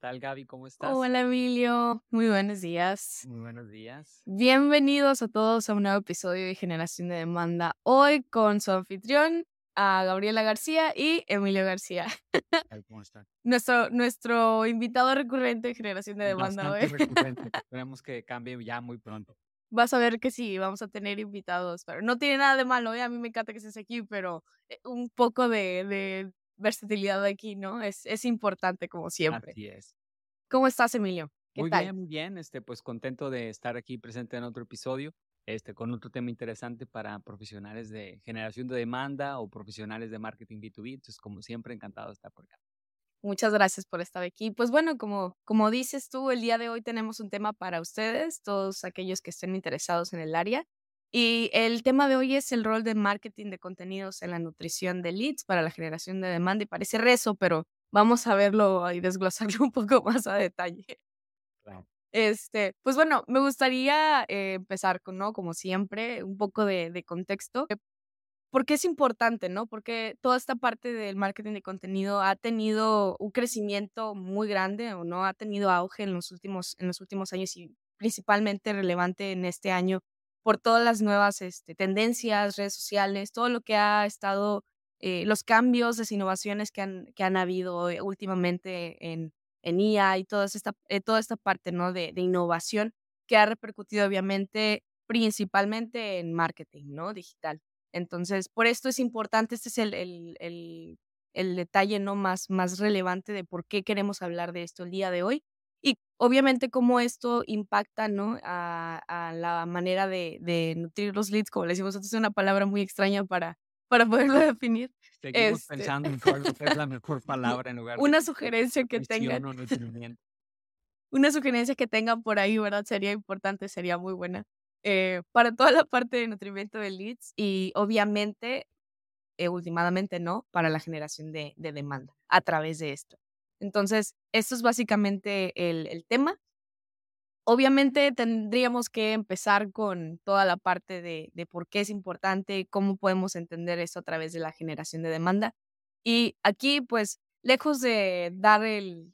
tal, Gaby? ¿Cómo estás? Hola, Emilio. Muy buenos días. Muy buenos días. Bienvenidos a todos a un nuevo episodio de Generación de Demanda. Hoy con su anfitrión, a Gabriela García y Emilio García. ¿Cómo están? Nuestro, nuestro invitado recurrente de Generación de Demanda hoy. recurrente. Esperemos que cambie ya muy pronto. Vas a ver que sí, vamos a tener invitados. Pero no tiene nada de malo, ¿eh? A mí me encanta que estés aquí, pero eh, un poco de, de versatilidad aquí, ¿no? Es, es importante, como siempre. Así es. ¿Cómo estás, Emilio? ¿Qué Muy tal? bien, muy bien. Este, pues contento de estar aquí presente en otro episodio, este, con otro tema interesante para profesionales de generación de demanda o profesionales de marketing B2B. Entonces, como siempre, encantado de estar por acá. Muchas gracias por estar aquí. Pues bueno, como, como dices tú, el día de hoy tenemos un tema para ustedes, todos aquellos que estén interesados en el área. Y el tema de hoy es el rol de marketing de contenidos en la nutrición de leads para la generación de demanda. Y parece rezo, pero vamos a verlo y desglosarlo un poco más a detalle. Claro. Este, pues bueno, me gustaría eh, empezar con, ¿no? Como siempre, un poco de, de contexto. Porque es importante, ¿no? Porque toda esta parte del marketing de contenido ha tenido un crecimiento muy grande o no ha tenido auge en los últimos, en los últimos años y principalmente relevante en este año por todas las nuevas este, tendencias, redes sociales, todo lo que ha estado, eh, los cambios, las innovaciones que han, que han habido eh, últimamente en, en IA y toda esta, eh, toda esta parte, ¿no? De, de innovación que ha repercutido obviamente principalmente en marketing, ¿no? Digital. Entonces, por esto es importante, este es el, el, el, el detalle ¿no? más, más relevante de por qué queremos hablar de esto el día de hoy. Y obviamente cómo esto impacta ¿no? a, a la manera de, de, nutrir los leads, como le decimos, esto es una palabra muy extraña para, para poderlo definir. Seguimos este... pensando en cuál es la mejor palabra en lugar de una sugerencia que tengan. Una sugerencia que tengan por ahí, ¿verdad? Sería importante, sería muy buena. Eh, para toda la parte de nutrimiento de leads y obviamente, eh, últimamente no, para la generación de, de, demanda a través de esto. Entonces, esto es básicamente el, tema. Obviamente tendríamos que empezar con toda la parte de, de por qué es importante, cómo podemos entender esto a través de la generación de demanda. Y aquí, pues, lejos de dar el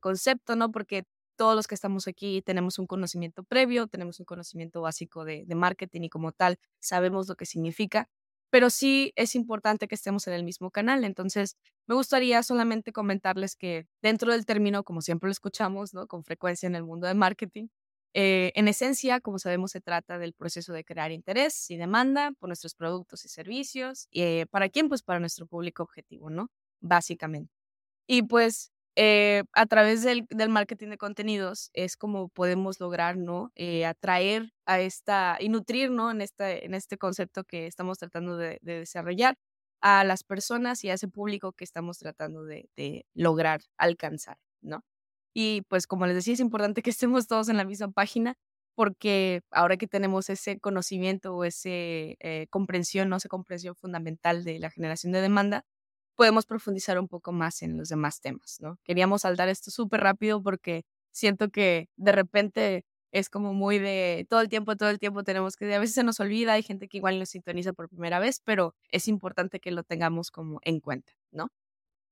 concepto, ¿no? Porque todos los que estamos aquí tenemos un conocimiento previo, tenemos un conocimiento básico de, de, marketing y como tal sabemos lo que significa, pero sí es importante que estemos en el mismo canal. Entonces, me gustaría solamente comentarles que dentro del término, como siempre lo escuchamos, ¿no? Con frecuencia en el mundo de marketing, eh, en esencia, como sabemos, se trata del proceso de crear interés y demanda por nuestros productos y servicios. Eh, ¿Para quién? Pues para nuestro público objetivo, ¿no? Básicamente. Y pues eh, a través del, del, marketing de contenidos es como podemos lograr, ¿no? Eh, atraer a esta y nutrir, ¿no? En este, en este concepto que estamos tratando de, de, desarrollar a las personas y a ese público que estamos tratando de, lograr alcanzar, ¿no? Y pues como les decía, es importante que estemos todos en la misma página porque ahora que tenemos ese conocimiento o esa eh, comprensión, ¿no? Esa comprensión fundamental de la generación de demanda, podemos profundizar un poco más en los demás temas, ¿no? Queríamos saldar esto súper rápido porque siento que de repente es como muy de todo el tiempo, todo el tiempo tenemos que, a veces se nos olvida, hay gente que igual nos sintoniza por primera vez, pero es importante que lo tengamos como en cuenta, ¿no?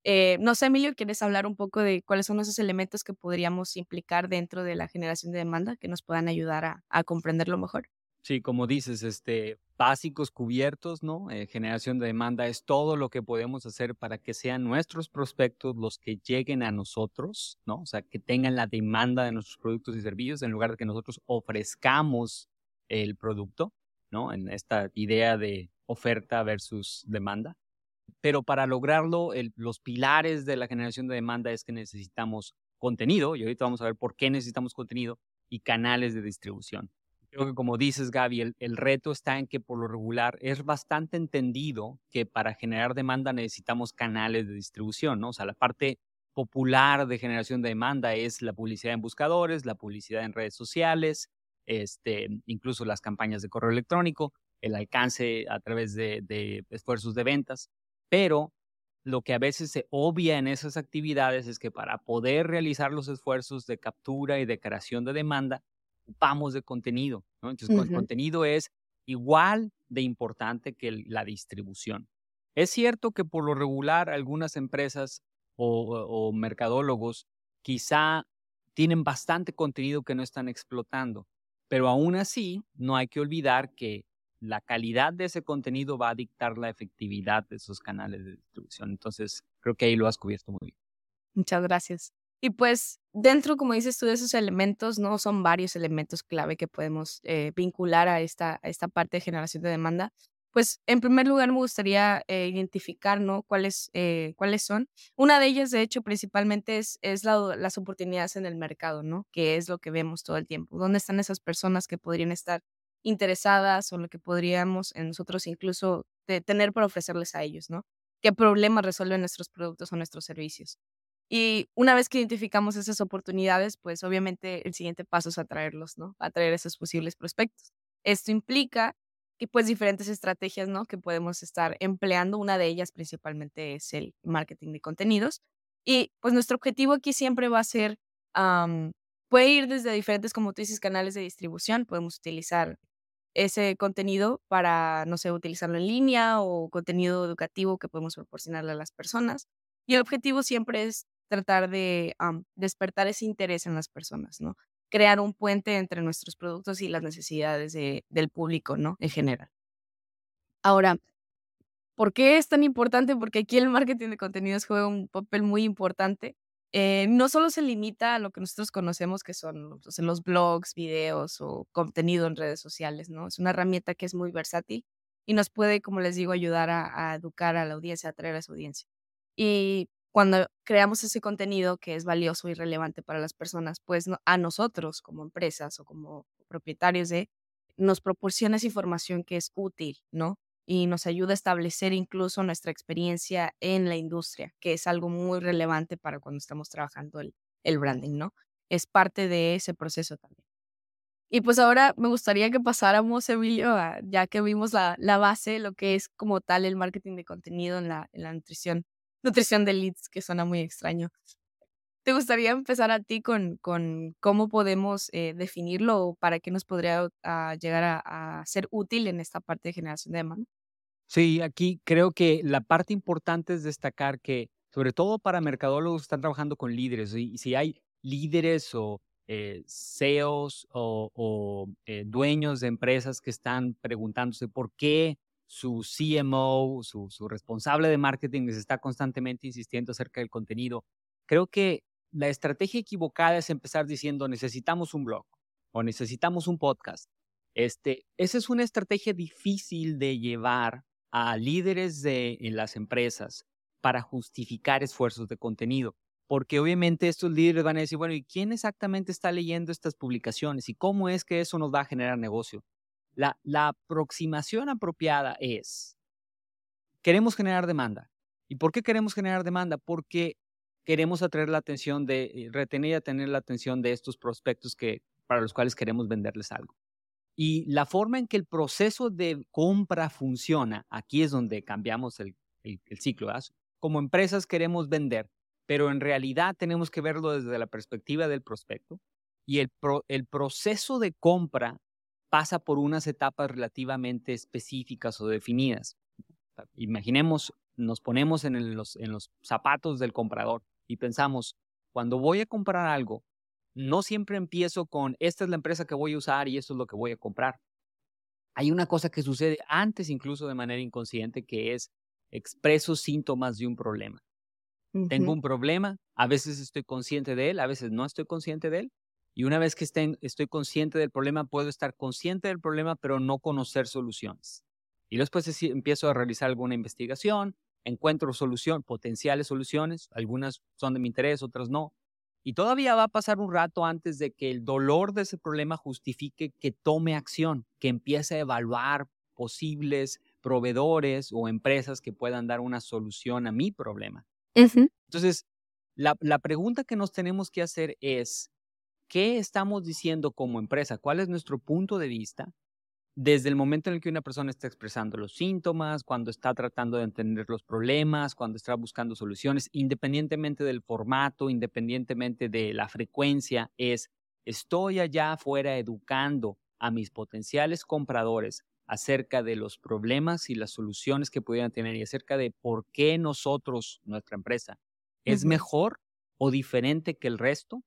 Eh, no sé, Emilio, ¿quieres hablar un poco de cuáles son esos elementos que podríamos implicar dentro de la generación de demanda que nos puedan ayudar a, a comprenderlo mejor? Sí, como dices, este, básicos cubiertos, ¿no? Eh, generación de demanda es todo lo que podemos hacer para que sean nuestros prospectos los que lleguen a nosotros, ¿no? O sea, que tengan la demanda de nuestros productos y servicios en lugar de que nosotros ofrezcamos el producto, ¿no? En esta idea de oferta versus demanda. Pero para lograrlo, el, los pilares de la generación de demanda es que necesitamos contenido, y ahorita vamos a ver por qué necesitamos contenido, y canales de distribución. Creo que como dices, Gaby, el, reto está en que por lo regular es bastante entendido que para generar demanda necesitamos canales de distribución, ¿no? O sea, la parte popular de generación de demanda es la publicidad en buscadores, la publicidad en redes sociales, este, incluso las campañas de correo electrónico, el alcance a través de esfuerzos de ventas, pero lo que a veces se obvia en esas actividades es que para poder realizar los esfuerzos de captura y de creación de demanda, ocupamos de contenido, ¿no? Entonces, uh -huh. el contenido es igual de importante que el, la distribución. Es cierto que por lo regular algunas empresas o, o, mercadólogos quizá tienen bastante contenido que no están explotando, pero aún así no hay que olvidar que la calidad de ese contenido va a dictar la efectividad de esos canales de distribución. Entonces, creo que ahí lo has cubierto muy bien. Muchas gracias. Y pues dentro, como dices tú, de esos elementos, ¿no? Son varios elementos clave que podemos eh, vincular a esta, esta parte de generación de demanda. Pues en primer lugar me gustaría eh, identificar, ¿no? ¿Cuáles, eh, ¿Cuáles son? Una de ellas, de hecho, principalmente es, es las oportunidades en el mercado, ¿no? Que es lo que vemos todo el tiempo. ¿Dónde están esas personas que podrían estar interesadas o lo que podríamos en nosotros incluso tener para ofrecerles a ellos, ¿no? ¿Qué problemas resuelven nuestros productos o nuestros servicios? Y una vez que identificamos esas oportunidades, pues obviamente el siguiente paso es atraerlos, ¿no? Atraer esos posibles prospectos. Esto implica que pues diferentes estrategias, ¿no? Que podemos estar empleando. Una de ellas principalmente es el marketing de contenidos. Y pues nuestro objetivo aquí siempre va a ser, puede ir desde diferentes, como tú dices, canales de distribución. Podemos utilizar ese contenido para, no sé, utilizarlo en línea o contenido educativo que podemos proporcionarle a las personas. Y el objetivo siempre es tratar de despertar ese interés en las personas, ¿no? crear un puente entre nuestros productos y las necesidades del público, ¿no? En general. Ahora, ¿por qué es tan importante? Porque aquí el marketing de contenidos juega un papel muy importante. Eh, no solo se limita a lo que nosotros conocemos, que son los blogs, videos o contenido en redes sociales, ¿no? Es una herramienta que es muy versátil y nos puede, como les digo, ayudar a, educar a la audiencia, a atraer a su audiencia. Y cuando creamos ese contenido que es valioso y relevante para las personas, pues a nosotros como empresas o como propietarios de, nos proporciona esa información que es útil, ¿no? Y nos ayuda a establecer incluso nuestra experiencia en la industria, que es algo muy relevante para cuando estamos trabajando el, el branding, ¿no? Es parte de ese proceso también. Y pues ahora me gustaría que pasáramos, Emilio, ya que vimos la, la base, lo que es como tal el marketing de contenido en la, en la nutrición nutrición de leads, que suena muy extraño. ¿Te gustaría empezar a ti con, con cómo podemos eh, definirlo o para qué nos podría ah, llegar a, ser útil en esta parte de generación de demanda? Sí, aquí creo que la parte importante es destacar que, sobre todo para mercadólogos que están trabajando con líderes, y si hay líderes o eh, CEOs o, eh, dueños de empresas que están preguntándose por qué su CMO, su, responsable de marketing les está constantemente insistiendo acerca del contenido. Creo que la estrategia equivocada es empezar diciendo necesitamos un blog o necesitamos un podcast. Este, esa es una estrategia difícil de llevar a líderes de en las empresas para justificar esfuerzos de contenido, porque obviamente estos líderes van a decir, bueno, ¿y quién exactamente está leyendo estas publicaciones y cómo es que eso nos va a generar negocio? La, aproximación apropiada es, queremos generar demanda. ¿Y por qué queremos generar demanda? Porque queremos atraer la atención de, eh, retener y atener la atención de estos prospectos que, para los cuales queremos venderles algo. Y la forma en que el proceso de compra funciona, aquí es donde cambiamos el, ciclo. Como empresas queremos vender, pero en realidad tenemos que verlo desde la perspectiva del prospecto. Y el, el proceso de compra pasa por unas etapas relativamente específicas o definidas. Imaginemos, nos ponemos en, los, en los zapatos del comprador y pensamos, cuando voy a comprar algo, no siempre empiezo con, esta es la empresa que voy a usar y esto es lo que voy a comprar. Hay una cosa que sucede antes incluso de manera inconsciente que es expreso síntomas de un problema. Tengo un problema, a veces estoy consciente de él, a veces no estoy consciente de él, y una vez que estoy consciente del problema, puedo estar consciente del problema, pero no conocer soluciones. Y después empiezo a realizar alguna investigación, encuentro solución, potenciales soluciones, algunas son de mi interés, otras no. Y todavía va a pasar un rato antes de que el dolor de ese problema justifique que tome acción, que empiece a evaluar posibles proveedores o empresas que puedan dar una solución a mi problema. Entonces, la, la pregunta que nos tenemos que hacer es, ¿Qué estamos diciendo como empresa? ¿Cuál es nuestro punto de vista? Desde el momento en el que una persona está expresando los síntomas, cuando está tratando de entender los problemas, cuando está buscando soluciones, independientemente del formato, independientemente de la frecuencia, es estoy allá afuera educando a mis potenciales compradores acerca de los problemas y las soluciones que pudieran tener y acerca de por qué nosotros, nuestra empresa, es mejor o diferente que el resto?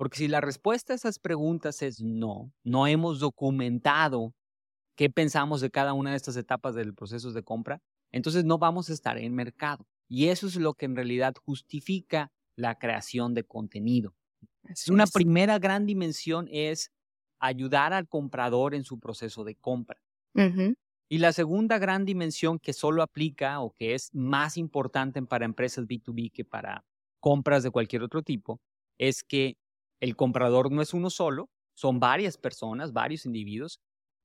Porque si la respuesta a esas preguntas es no, no hemos documentado qué pensamos de cada una de estas etapas del proceso de compra, entonces no vamos a estar en mercado. Y eso es lo que en realidad justifica la creación de contenido. Una primera gran dimensión es ayudar al comprador en su proceso de compra. Y la segunda gran dimensión que solo aplica o que es más importante para empresas B2B que para compras de cualquier otro tipo es que el comprador no es uno solo, son varias personas, varios individuos,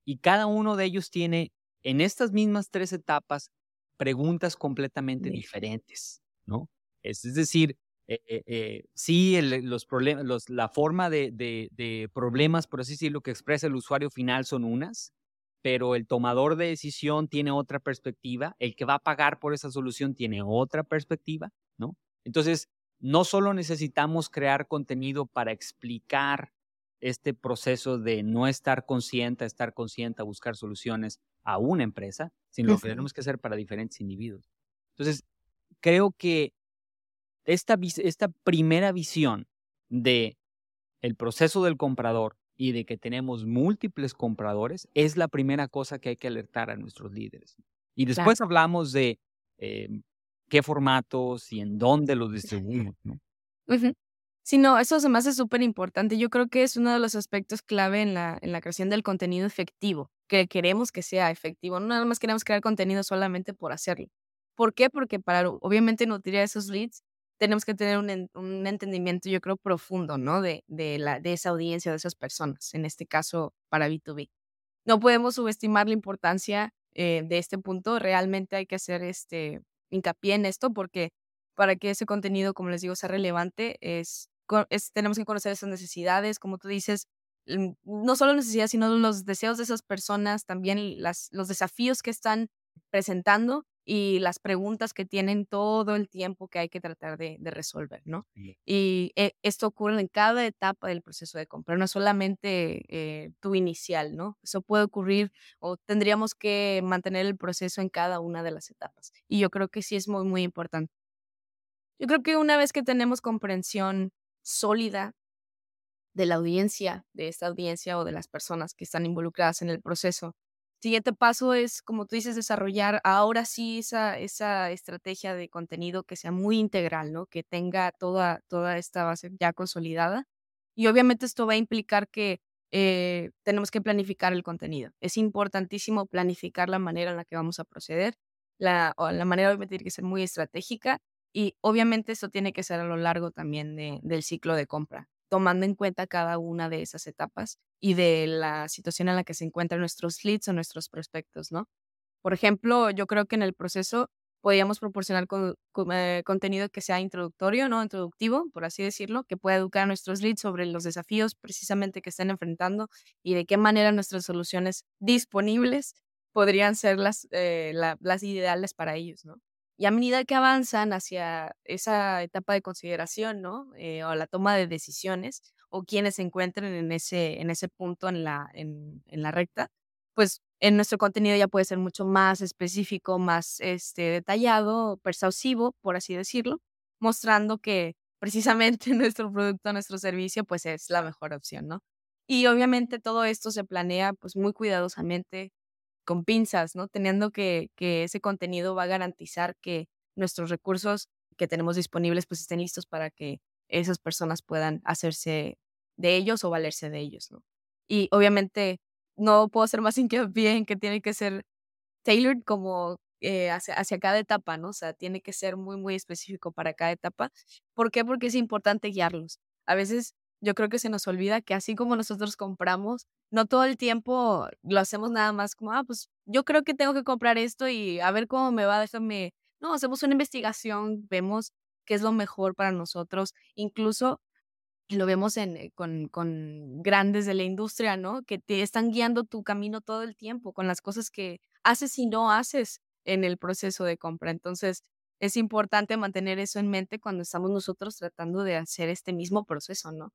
y cada uno de ellos tiene en estas mismas tres etapas preguntas completamente diferentes, ¿no? Es, decir, eh, eh, eh, sí, los problemas, la forma de, de, problemas, por así decirlo, que expresa el usuario final son unas, pero el tomador de decisión tiene otra perspectiva, el que va a pagar por esa solución tiene otra perspectiva, ¿no? Entonces, no solo necesitamos crear contenido para explicar este proceso de no estar consciente, estar consciente, a buscar soluciones a una empresa, sino lo que tenemos que hacer para diferentes individuos. Entonces, creo que esta, esta primera visión de el proceso del comprador y de que tenemos múltiples compradores es la primera cosa que hay que alertar a nuestros líderes. Y después hablamos de em, qué formatos y en dónde los distribuimos, ¿no? Sí, no, eso se me hace súper importante. Yo creo que es uno de los aspectos clave en la, en la creación del contenido efectivo, que queremos que sea efectivo. No nada más queremos crear contenido solamente por hacerlo. ¿Por qué? Porque para obviamente nutrir a esos leads tenemos que tener un, un entendimiento, yo creo, profundo, ¿no? De, de, la, de esa audiencia, de esas personas, en este caso para B2B. No podemos subestimar la importancia eh, de este punto. Realmente hay que hacer este hincapié en esto porque para que ese contenido, como les digo, sea relevante, es tenemos que conocer esas necesidades, como tú dices, mm, no solo necesidades, sino los deseos de esas personas, también las, los desafíos que están presentando y las preguntas que tienen todo el tiempo que hay que tratar de, resolver, ¿no? Y eh, esto ocurre en cada etapa del proceso de compra, no solamente eh, tu inicial, ¿no? Eso puede ocurrir o tendríamos que mantener el proceso en cada una de las etapas. Y yo creo que sí es muy, muy importante. Yo creo que una vez que tenemos comprensión sólida de la audiencia, de esta audiencia o de las personas que están involucradas en el proceso. Siguiente paso es, como tú dices, desarrollar ahora sí esa, estrategia de contenido que sea muy integral, ¿no? Que tenga toda, esta base ya consolidada. Y obviamente esto va a implicar que eh, tenemos que planificar el contenido. Es importantísimo planificar la manera en la que vamos a proceder. La, la manera obviamente tiene que ser muy estratégica y obviamente eso tiene que ser a lo largo también del ciclo de compra, tomando en cuenta cada una de esas etapas y de la situación en la que se encuentran nuestros leads o nuestros prospectos, ¿no? Por ejemplo, yo creo que en el proceso podríamos proporcionar eh, contenido que sea introductorio, ¿no? Introductivo, por así decirlo, que pueda educar a nuestros leads sobre los desafíos precisamente que estén enfrentando y de qué manera nuestras soluciones disponibles podrían ser las, eh, las ideales para ellos, ¿no? Y a medida que avanzan hacia esa etapa de consideración, ¿no? Eh, o la toma de decisiones, o quienes se encuentren en ese, en ese punto en la, en, la recta, pues en nuestro contenido ya puede ser mucho más específico, más este, detallado, persuasivo, por así decirlo, mostrando que precisamente nuestro producto, nuestro servicio, pues es la mejor opción, ¿no? Y obviamente todo esto se planea pues muy cuidadosamente, con pinzas, ¿no? Teniendo que, que ese contenido va a garantizar que nuestros recursos que tenemos disponibles pues estén listos para que esas personas puedan hacerse de ellos o valerse de ellos, ¿no? Y obviamente no puedo hacer más hincapié en que tiene que ser tailored como eh, hacia, hacia, cada etapa, ¿no? O sea, tiene que ser muy, muy específico para cada etapa. ¿Por qué? Porque es importante guiarlos. A veces yo creo que se nos olvida que así como nosotros compramos, no todo el tiempo lo hacemos nada más como, ah, pues yo creo que tengo que comprar esto y a ver cómo me va, déjame. No, hacemos una investigación, vemos qué es lo mejor para nosotros, incluso lo vemos en, eh, con, con grandes de la industria, ¿no? Que te están guiando tu camino todo el tiempo con las cosas que haces y no haces en el proceso de compra. Entonces, es importante mantener eso en mente cuando estamos nosotros tratando de hacer este mismo proceso, ¿no?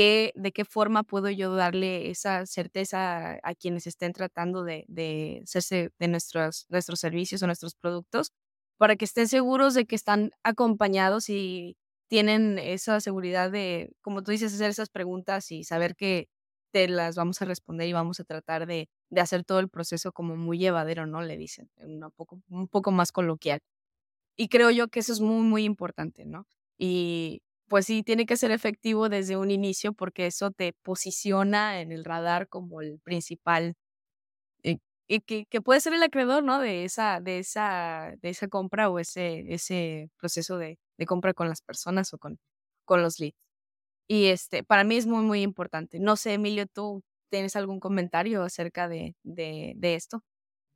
De qué forma puedo yo darle esa certeza a quienes estén tratando de, de hacerse de nuestros, nuestros servicios o nuestros productos para que estén seguros de que están acompañados y tienen esa seguridad de, como tú dices, hacer esas preguntas y saber que te las vamos a responder y vamos a tratar de, de hacer todo el proceso como muy llevadero, ¿no? Le dicen, un poco, un poco más coloquial. Y creo yo que eso es muy, muy importante, ¿no? Y pues sí, tiene que ser efectivo desde un inicio porque eso te posiciona en el radar como el principal eh, y que, puede ser el acreedor, ¿no? De esa, de esa, de esa compra o ese, ese proceso de, de compra con las personas o con, con los leads. Y este, para mí es muy, muy importante. No sé, Emilio, ¿tú tienes algún comentario acerca de, de, de esto?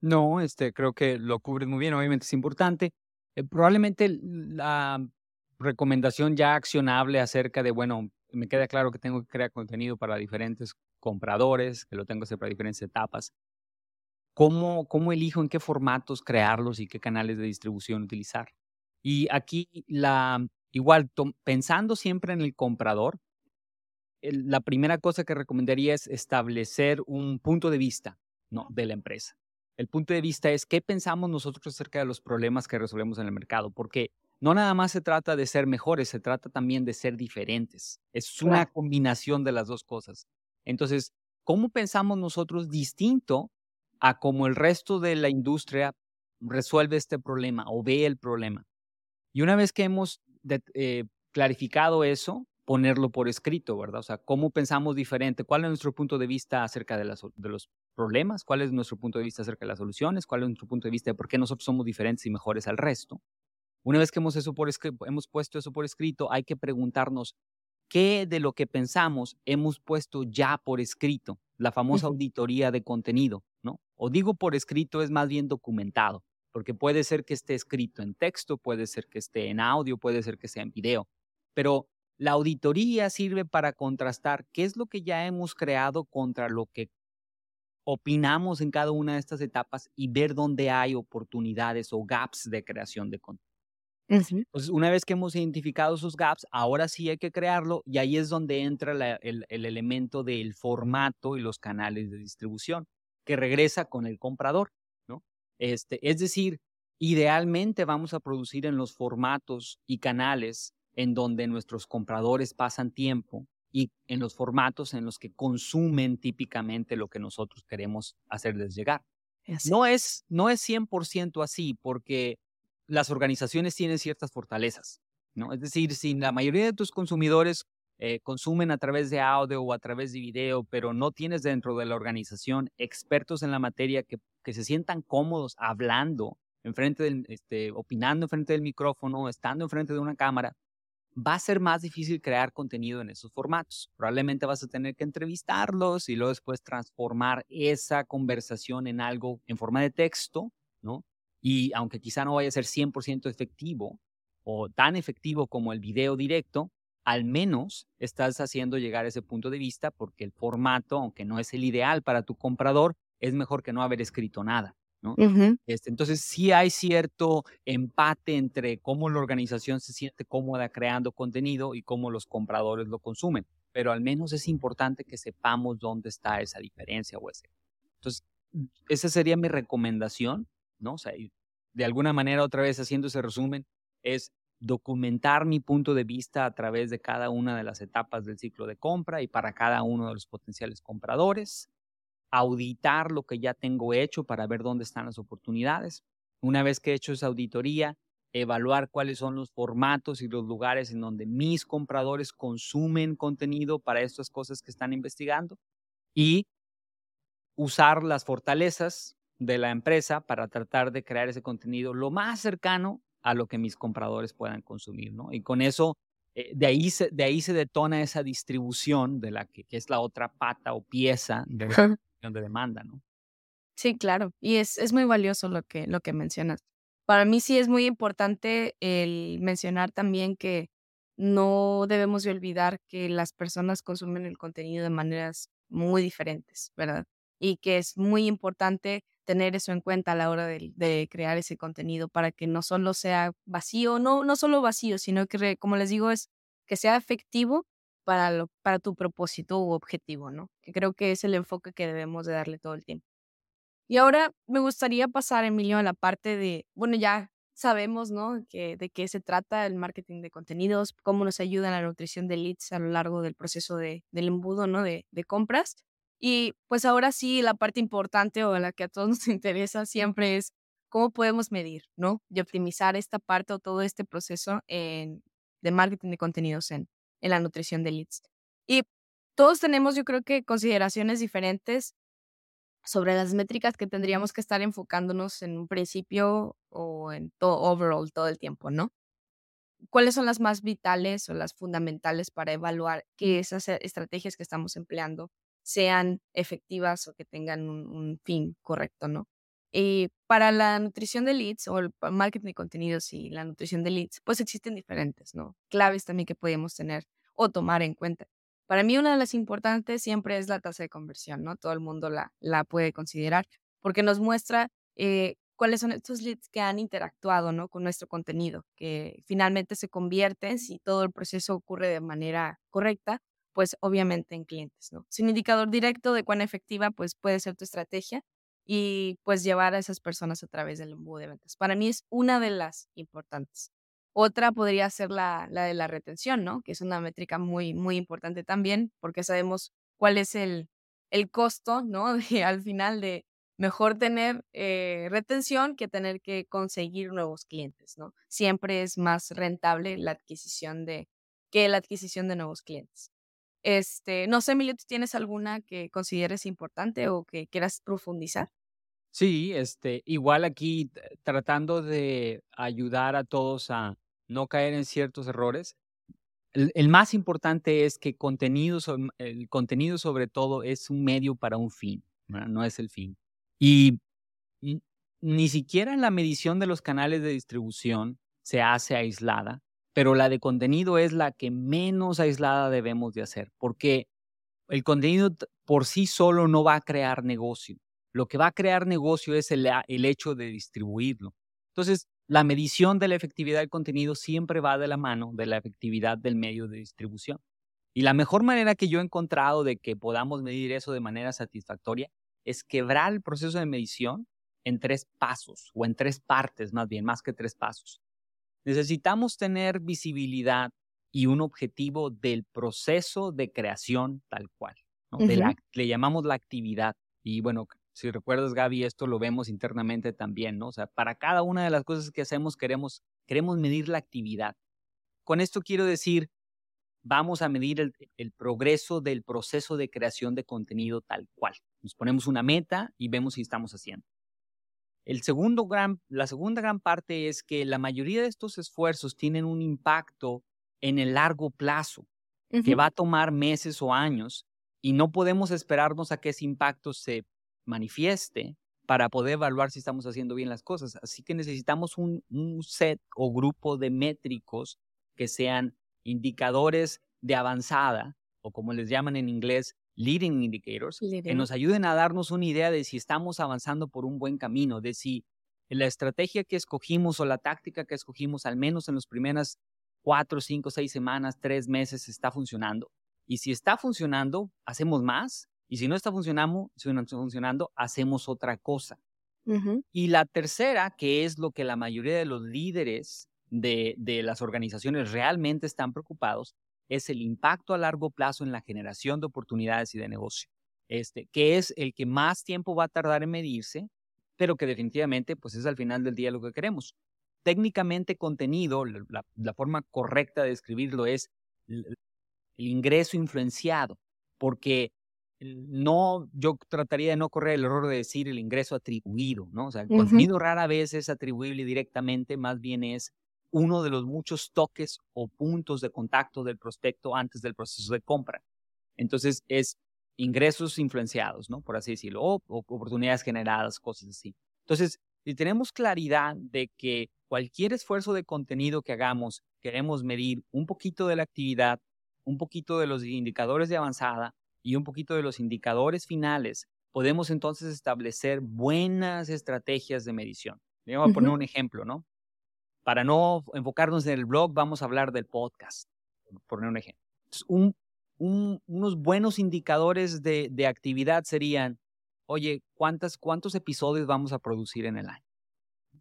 No, este, creo que lo cubres muy bien, obviamente es importante. Eh, probablemente la recomendación ya accionable acerca de, bueno, me queda claro que tengo que crear contenido para diferentes compradores, que lo tengo que hacer para diferentes etapas. ¿Cómo, cómo elijo en qué formatos crearlos y qué canales de distribución utilizar? Y aquí, la, igual, pensando siempre en el comprador, la primera cosa que recomendaría es establecer un punto de vista ¿no? de la empresa. El punto de vista es qué pensamos nosotros acerca de los problemas que resolvemos en el mercado, porque no nada más se trata de ser mejores, se trata también de ser diferentes. Es una combinación de las dos cosas. Entonces, ¿cómo pensamos nosotros distinto a cómo el resto de la industria resuelve este problema o ve el problema? Y una vez que hemos eh, clarificado eso, ponerlo por escrito, ¿verdad? O sea, ¿cómo pensamos diferente? ¿Cuál es nuestro punto de vista acerca de, de, los problemas? ¿Cuál es nuestro punto de vista acerca de las soluciones? ¿Cuál es nuestro punto de vista de por qué nosotros somos diferentes y mejores al resto? Una vez que hemos, eso por hemos puesto eso por escrito, hay que preguntarnos qué de lo que pensamos hemos puesto ya por escrito, la famosa auditoría de contenido, ¿no? O digo por escrito es más bien documentado, porque puede ser que esté escrito en texto, puede ser que esté en audio, puede ser que sea en video, pero la auditoría sirve para contrastar qué es lo que ya hemos creado contra lo que opinamos en cada una de estas etapas y ver dónde hay oportunidades o gaps de creación de contenido. Entonces, una vez que hemos identificado esos gaps, ahora sí hay que crearlo y ahí es donde entra el, el, elemento del formato y los canales de distribución, que regresa con el comprador, ¿no? Este, es decir, idealmente vamos a producir en los formatos y canales en donde nuestros compradores pasan tiempo y en los formatos en los que consumen típicamente lo que nosotros queremos hacerles llegar. No es, no es 100% así porque las organizaciones tienen ciertas fortalezas, ¿no? Es decir, si la mayoría de tus consumidores eh, consumen a través de audio o a través de video, pero no tienes dentro de la organización expertos en la materia que, se sientan cómodos hablando, enfrente del, este, opinando enfrente del micrófono, estando enfrente de una cámara, va a ser más difícil crear contenido en esos formatos. Probablemente vas a tener que entrevistarlos y luego después transformar esa conversación en algo en forma de texto, ¿no? Y aunque quizá no vaya a ser 100% efectivo o tan efectivo como el video directo, al menos estás haciendo llegar ese punto de vista porque el formato, aunque no es el ideal para tu comprador, es mejor que no haber escrito nada. Este, entonces, sí hay cierto empate entre cómo la organización se siente cómoda creando contenido y cómo los compradores lo consumen, pero al menos es importante que sepamos dónde está esa diferencia o ese. Entonces, esa sería mi recomendación, ¿no? O sea, de alguna manera, otra vez haciendo ese resumen, es documentar mi punto de vista a través de cada una de las etapas del ciclo de compra y para cada uno de los potenciales compradores, auditar lo que ya tengo hecho para ver dónde están las oportunidades. Una vez que he hecho esa auditoría, evaluar cuáles son los formatos y los lugares en donde mis compradores consumen contenido para estas cosas que están investigando y usar las fortalezas de la empresa para tratar de crear ese contenido lo más cercano a lo que mis compradores puedan consumir, ¿no? Y con eso, eh, de, ahí se, de ahí se detona esa distribución de la que, que es la otra pata o pieza de, de demanda, ¿no? Sí, claro. Y es, es muy valioso lo que, lo que mencionas. Para mí sí es muy importante el mencionar también que no debemos de olvidar que las personas consumen el contenido de maneras muy diferentes, ¿verdad? Y que es muy importante tener eso en cuenta a la hora de, crear ese contenido para que no solo sea vacío, no, no solo vacío, sino que, como les digo, es que sea efectivo para, lo, para tu propósito u objetivo, ¿no? Que creo que es el enfoque que debemos de darle todo el tiempo. Y ahora me gustaría pasar, Emilio, a la parte de, bueno, ya sabemos, ¿no? Que, de qué se trata el marketing de contenidos, cómo nos ayuda en la nutrición de leads a lo largo del proceso de, del embudo, ¿no? De compras. Y pues ahora sí, la parte importante o la que a todos nos interesa siempre es cómo podemos medir, ¿no? Y optimizar esta parte o todo este proceso en, de marketing de contenidos en, en la nutrición de leads. Y todos tenemos, yo creo que, consideraciones diferentes sobre las métricas que tendríamos que estar enfocándonos en un principio o en todo overall todo el tiempo, ¿no? ¿Cuáles son las más vitales o las fundamentales para evaluar que esas e, estrategias que estamos empleando sean efectivas o que tengan un, fin correcto, ¿no? Y para la nutrición de leads o el marketing de contenidos y la nutrición de leads, pues existen diferentes, ¿no? Claves también que podemos tener o tomar en cuenta. Para mí una de las importantes siempre es la tasa de conversión, ¿no? Todo el mundo la, la puede considerar porque nos muestra eh, cuáles son estos leads que han interactuado, ¿no? Con nuestro contenido, que finalmente se convierten, si todo el proceso ocurre de manera correcta, pues obviamente en clientes, ¿no? Es un indicador directo de cuán efectiva, pues puede ser tu estrategia y pues llevar a esas personas a través del embudo de ventas. Para mí es una de las importantes. Otra podría ser la, la de la retención, ¿no? Que es una métrica muy, muy importante también, porque sabemos cuál es el, el costo, ¿no? De, al final de mejor tener eh, retención que tener que conseguir nuevos clientes, ¿no? Siempre es más rentable la adquisición de, que la adquisición de nuevos clientes. Este, no sé, Emilio, ¿tú tienes alguna que consideres importante o que quieras profundizar? Sí, este, igual aquí tratando de ayudar a todos a, no caer en ciertos errores. El, más importante es que contenido, el contenido sobre todo es un medio para un fin, no es el fin. Y ni siquiera la medición de los canales de distribución se hace aislada, pero la de contenido es la que menos aislada debemos de hacer, porque el contenido por sí solo no va a crear negocio. Lo que va a crear negocio es el, el hecho de distribuirlo. Entonces, la medición de la efectividad del contenido siempre va de la mano de la efectividad del medio de distribución. Y la mejor manera que yo he encontrado de que podamos medir eso de manera satisfactoria es quebrar el proceso de medición en tres pasos, o en tres partes más bien, más que tres pasos. Necesitamos tener visibilidad y un objetivo del proceso de creación tal cual. le llamamos la actividad. Y bueno, si recuerdas, Gaby, esto lo vemos internamente también, ¿no? O sea, para cada una de las cosas que hacemos queremos, queremos medir la actividad. Con esto quiero decir, vamos a medir el, progreso del proceso de creación de contenido tal cual. Nos ponemos una meta y vemos si estamos haciendo. El segundo gran, la segunda gran parte es que la mayoría de estos esfuerzos tienen un impacto en el largo plazo, que va a tomar meses o años, y no podemos esperarnos a que ese impacto se manifieste para poder evaluar si estamos haciendo bien las cosas. Así que necesitamos un, set o grupo de métricos que sean indicadores de avanzada, o como les llaman en inglés, leading indicators, que nos ayuden a darnos una idea de si estamos avanzando por un buen camino, de si la estrategia que escogimos o la táctica que escogimos, al menos en las primeras cuatro, cinco, seis semanas, tres meses, está funcionando. Y si está funcionando, hacemos más y si no está funcionando, si no está funcionando hacemos otra cosa. Y la tercera, que es lo que la mayoría de los líderes de, de las organizaciones realmente están preocupados, es el impacto a largo plazo en la generación de oportunidades y de negocio. Este, que es el que más tiempo va a tardar en medirse, pero que definitivamente pues es al final del día lo que queremos. Técnicamente contenido, la, la forma correcta de describirlo es el ingreso influenciado, porque no, yo trataría de no correr el error de decir el ingreso atribuido, ¿no? O sea, el contenido rara vez es atribuible directamente, más bien es uno de los muchos toques o puntos de contacto del prospecto antes del proceso de compra. Entonces, es ingresos influenciados, ¿no? Por así decirlo, o, o oportunidades generadas, cosas así. Entonces, si tenemos claridad de que cualquier esfuerzo de contenido que hagamos, queremos medir un poquito de la actividad, un poquito de los indicadores de avanzada, y un poquito de los indicadores finales, podemos entonces establecer buenas estrategias de medición. Voy a poner un ejemplo, ¿no? Para no enfocarnos en el blog, vamos a hablar del podcast, por poner un ejemplo. unos buenos indicadores de, de, actividad serían, oye, ¿cuántas, ¿cuántos episodios vamos a producir en el año?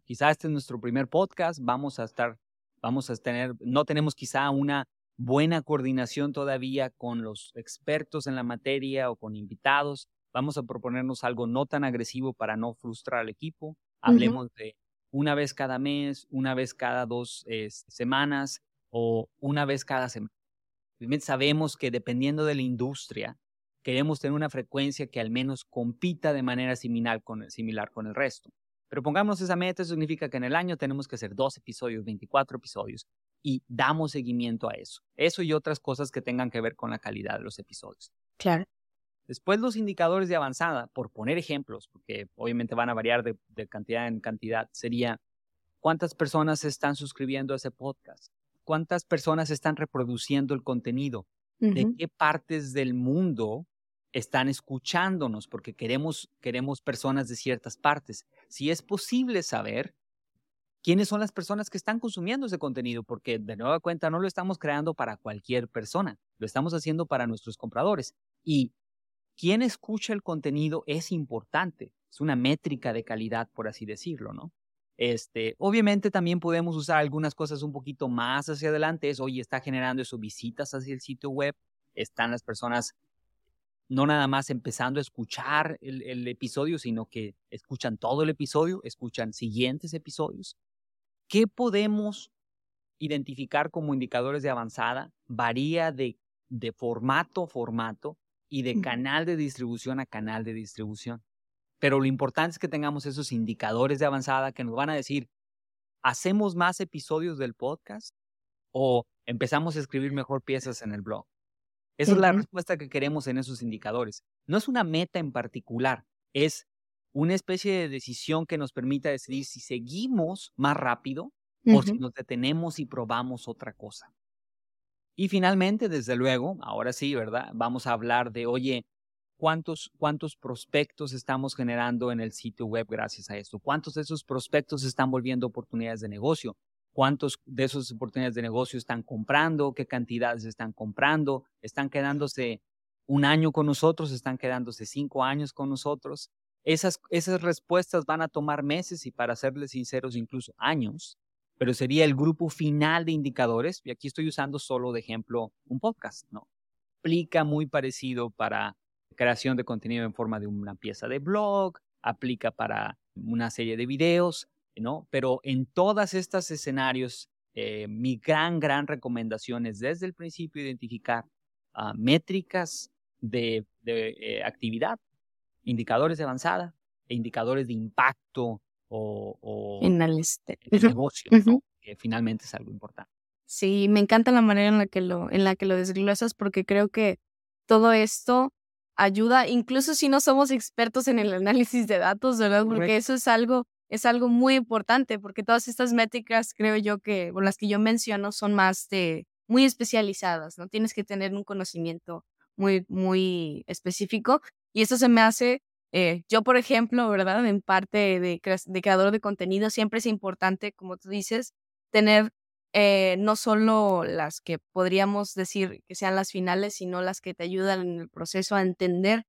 quizá este es nuestro primer podcast, vamos a estar, vamos a tener, no tenemos quizá una buena coordinación todavía con los expertos en la materia o con invitados. Vamos a proponernos algo no tan agresivo para no frustrar al equipo. Hablemos de una vez cada mes, una vez cada dos semanas o una vez cada semana. Sabemos que dependiendo de la industria, queremos tener una frecuencia que al menos compita de manera similar con el, similar con el resto. Pero pongamos esa meta, eso significa que en el año tenemos que hacer dos episodios, 24 episodios, y damos seguimiento a eso. Eso y otras cosas que tengan que ver con la calidad de los episodios. Claro. Después los indicadores de avanzada, por poner ejemplos, porque obviamente van a variar de, cantidad en cantidad, sería cuántas personas están suscribiendo a ese podcast, cuántas personas están reproduciendo el contenido, de qué partes del mundo están escuchándonos, porque queremos, queremos personas de ciertas partes. Si es posible saber quiénes son las personas que están consumiendo ese contenido, porque de nueva cuenta no lo estamos creando para cualquier persona, lo estamos haciendo para nuestros compradores. Y quién escucha el contenido es importante, es una métrica de calidad, por así decirlo, ¿no? Este, obviamente también podemos usar algunas cosas un poquito más hacia adelante, es, oye, está generando eso, visitas hacia el sitio web, están las personas no nada más empezando a escuchar el, el, episodio, sino que escuchan todo el episodio, escuchan siguientes episodios. ¿Qué podemos identificar como indicadores de avanzada? Varía de, de formato a formato y de canal de distribución a canal de distribución. Pero lo importante es que tengamos esos indicadores de avanzada que nos van a decir, ¿hacemos más episodios del podcast o empezamos a escribir mejor piezas en el blog? Esa es la respuesta que queremos en esos indicadores. No es una meta en particular, es una especie de decisión que nos permita decidir si seguimos más rápido o si nos detenemos y probamos otra cosa. Y finalmente, desde luego, ahora sí, ¿verdad? Vamos a hablar de, oye, ¿cuántos, cuántos prospectos estamos generando en el sitio web gracias a esto? ¿Cuántos de esos prospectos están volviendo oportunidades de negocio? ¿Cuántos de esas oportunidades de negocio están comprando? ¿Qué cantidades están comprando? ¿Están quedándose un año con nosotros? ¿Están quedándose cinco años con nosotros? Esas, esas respuestas van a tomar meses y para serles sinceros, incluso años, pero sería el grupo final de indicadores. Y aquí estoy usando solo de ejemplo un podcast, ¿no? Aplica muy parecido para creación de contenido en forma de una pieza de blog, aplica para una serie de videos, ¿no? Pero en todos estos escenarios, eh, mi gran, gran recomendación es desde el principio identificar ah, métricas de, eh, actividad indicadores de avanzada e indicadores de impacto o, en el, este. negocio, que finalmente es algo importante. Sí, me encanta la manera en la que lo, en la que lo desglosas porque creo que todo esto ayuda, incluso si no somos expertos en el análisis de datos, ¿verdad? Porque eso es algo, es algo muy importante, porque todas estas métricas, creo yo que, o las que yo menciono, son más de, muy especializadas, ¿no? Tienes que tener un conocimiento muy, muy específico y eso se me hace, eh, yo por ejemplo, ¿verdad? En parte de, de, creador de contenido, siempre es importante, como tú dices, tener eh, no solo las que podríamos decir que sean las finales, sino las que te ayudan en el proceso a entender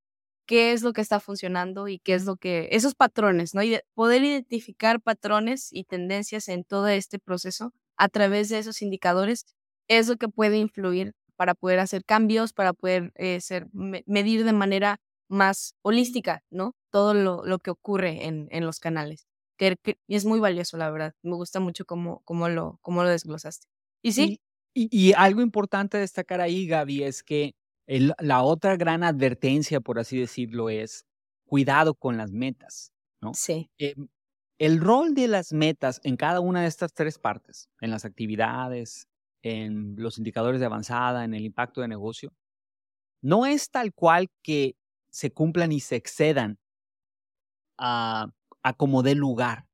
qué es lo que está funcionando y qué es lo que, esos patrones, ¿no? Y poder identificar patrones y tendencias en todo este proceso a través de esos indicadores es lo que puede influir para poder hacer cambios, para poder eh, ser, medir de manera más holística, ¿no? Todo lo, lo que ocurre en, en los canales. Que, es muy valioso, la verdad. Me gusta mucho cómo, cómo, lo, cómo lo desglosaste. Y sí. Y, y, algo importante destacar ahí, Gaby, es que el, la otra gran advertencia, por así decirlo, es cuidado con las metas, ¿no? Sí. Eh, el rol de las metas en cada una de estas tres partes, en las actividades, en los indicadores de avanzada, en el impacto de negocio, no es tal cual que se cumplan y se excedan a, a como dé lugar,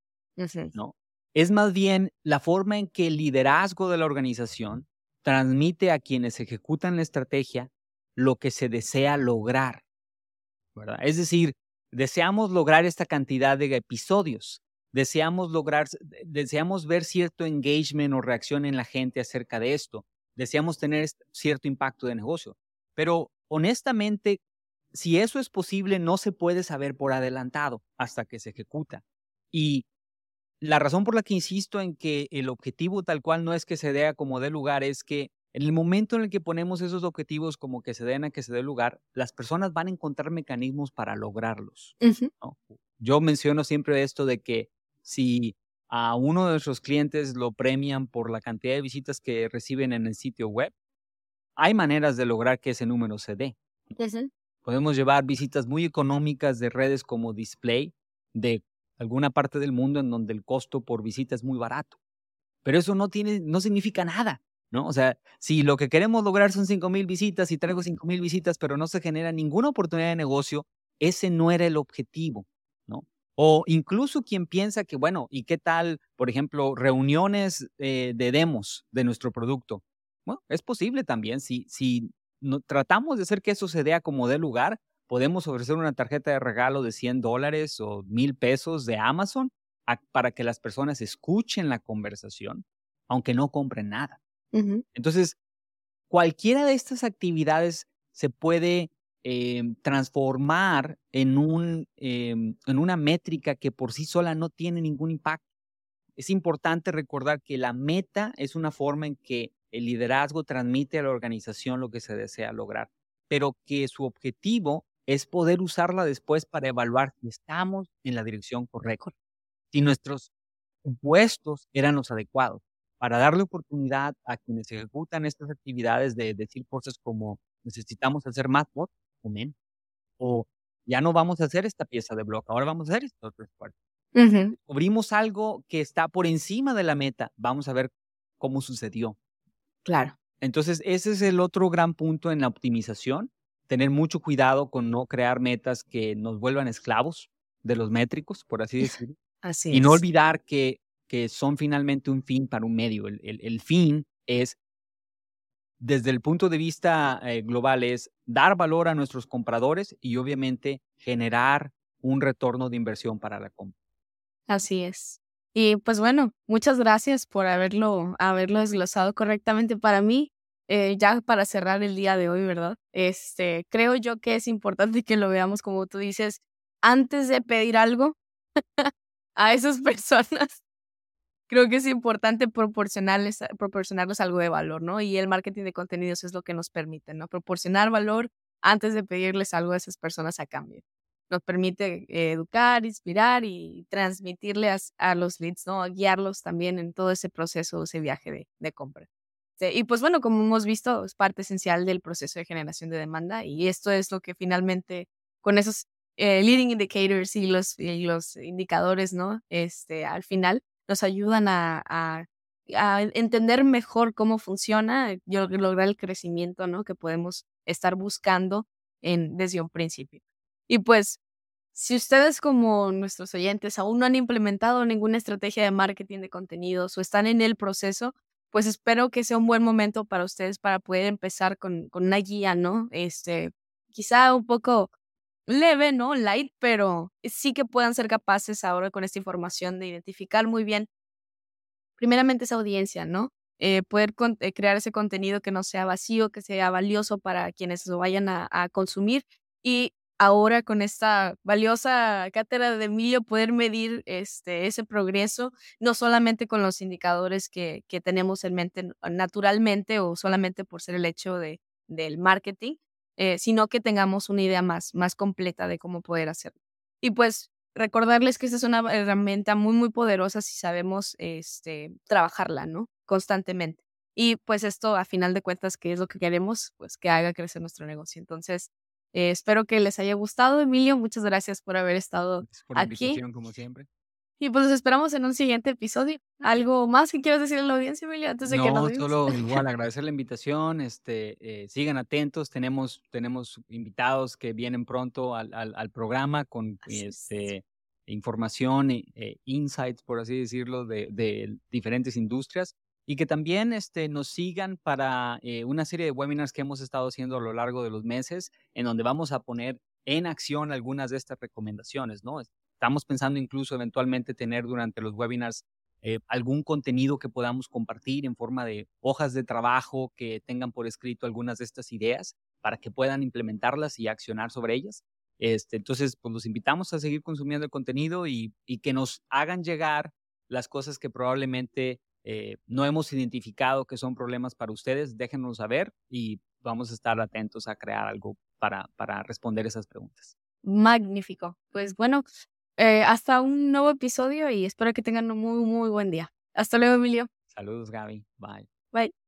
¿no? Es más bien la forma en que el liderazgo de la organización transmite a quienes ejecutan la estrategia lo que se desea lograr, ¿verdad? Es decir, deseamos lograr esta cantidad de episodios, deseamos lograr, deseamos ver cierto engagement o reacción en la gente acerca de esto, deseamos tener cierto impacto de negocio, pero honestamente si eso es posible, no se puede saber por adelantado hasta que se ejecuta. Y la razón por la que insisto en que el objetivo tal cual no es que se dé como dé lugar, es que en el momento en el que ponemos esos objetivos como que se den a que se dé lugar, las personas van a encontrar mecanismos para lograrlos. Yo menciono siempre esto de que si a uno de nuestros clientes lo premian por la cantidad de visitas que reciben en el sitio web, hay maneras de lograr que ese número se dé. Podemos llevar visitas muy económicas de redes como Display de alguna parte del mundo en donde el costo por visita es muy barato. Pero eso no tiene, no significa nada, ¿no? O sea, si lo que queremos lograr son 5 mil visitas y traigo 5 mil visitas, pero no se genera ninguna oportunidad de negocio, ese no era el objetivo, ¿no? O incluso quien piensa que, bueno, ¿y qué tal, por ejemplo, reuniones eh, de demos de nuestro producto? Bueno, es posible también si, si no, tratamos de hacer que eso se dé como de lugar, podemos ofrecer una tarjeta de regalo de 100 dólares o mil pesos de Amazon para que las personas escuchen la conversación, aunque no compren nada. Entonces, cualquiera de estas actividades se puede em, transformar en, un, em, en una métrica que por sí sola no tiene ningún impacto. Es importante recordar que la meta es una forma en que el liderazgo transmite a la organización lo que se desea lograr, pero que su objetivo es poder usarla después para evaluar si estamos en la dirección correcta, si nuestros impuestos eran los adecuados, para darle oportunidad a quienes ejecutan estas actividades de decir cosas como necesitamos hacer más bot o menos, o ya no vamos a hacer esta pieza de bloque, ahora vamos a hacer esto otro esfuerzo. Descubrimos algo que está por encima de la meta, vamos a ver cómo sucedió. Claro. Entonces, ese es el otro gran punto en la optimización, tener mucho cuidado con no crear metas que nos vuelvan esclavos de los métricos, por así decirlo. Así y no olvidar que, que son finalmente un fin para un medio. El, el, fin es, desde el punto de vista eh, global, es dar valor a nuestros compradores y obviamente generar un retorno de inversión para la compra. Así es. Y pues bueno, muchas gracias por haberlo, haberlo desglosado correctamente para mí. Eh, ya para cerrar el día de hoy, ¿verdad? Este, creo yo que es importante que lo veamos como tú dices, antes de pedir algo a esas personas, creo que es importante proporcionarles, proporcionarles algo de valor, ¿no? Y el marketing de contenidos es lo que nos permite, ¿no? Proporcionar valor antes de pedirles algo a esas personas a cambio. Nos permite educar, inspirar y transmitirle a, los leads, ¿no? Guiarlos también en todo ese proceso, ese viaje de compra. Este, y pues bueno, como hemos visto, es parte esencial del proceso de generación de demanda y esto es lo que finalmente con esos eh, leading indicators y los, los indicadores, ¿no? Este, al final nos ayudan a, a, entender mejor cómo funciona y lograr el crecimiento, ¿no? Que podemos estar buscando en, desde un principio. Y pues, si ustedes como nuestros oyentes aún no han implementado ninguna estrategia de marketing de contenidos o están en el proceso, pues espero que sea un buen momento para ustedes para poder empezar con, con una guía, ¿no? Este, quizá un poco leve, ¿no? Light, pero sí que puedan ser capaces ahora con esta información de identificar muy bien, primeramente esa audiencia, ¿no? Eh, poder eh, crear ese contenido que no sea vacío, que sea valioso para quienes lo vayan a, a consumir y ahora con esta valiosa cátedra de Emilio poder medir este, ese progreso, no solamente con los indicadores que, que tenemos en mente naturalmente o solamente por ser el hecho de, del marketing, eh, sino que tengamos una idea más, más completa de cómo poder hacerlo. Y pues recordarles que esta es una herramienta muy, muy poderosa si sabemos este, trabajarla, ¿no? Constantemente. Y pues esto, a final de cuentas, ¿qué es lo que queremos? Pues que haga crecer nuestro negocio. Entonces, eh, espero que les haya gustado, Emilio. Muchas gracias por haber estado por aquí. como siempre. Y pues los esperamos en un siguiente episodio. ¿Algo más que quieras decir a la audiencia, Emilio, antes de no, que nos solo igual agradecer la invitación. Este, eh, sigan atentos. Tenemos, tenemos invitados que vienen pronto al, al, al programa con este, información, e insights, por así decirlo, de, de diferentes industrias y que también este, nos sigan para eh, una serie de webinars que hemos estado haciendo a lo largo de los meses, en donde vamos a poner en acción algunas de estas recomendaciones, ¿no? Estamos pensando incluso eventualmente tener durante los webinars eh, algún contenido que podamos compartir en forma de hojas de trabajo que tengan por escrito algunas de estas ideas para que puedan implementarlas y accionar sobre ellas. Este, entonces, pues los invitamos a seguir consumiendo el contenido y, y que nos hagan llegar las cosas que probablemente eh, no hemos identificado que son problemas para ustedes, déjenos saber y vamos a estar atentos a crear algo para, para responder esas preguntas. Magnífico. Pues bueno, eh, hasta un nuevo episodio y espero que tengan un muy, muy buen día. Hasta luego, Emilio. Saludos, Gaby. Bye. Bye.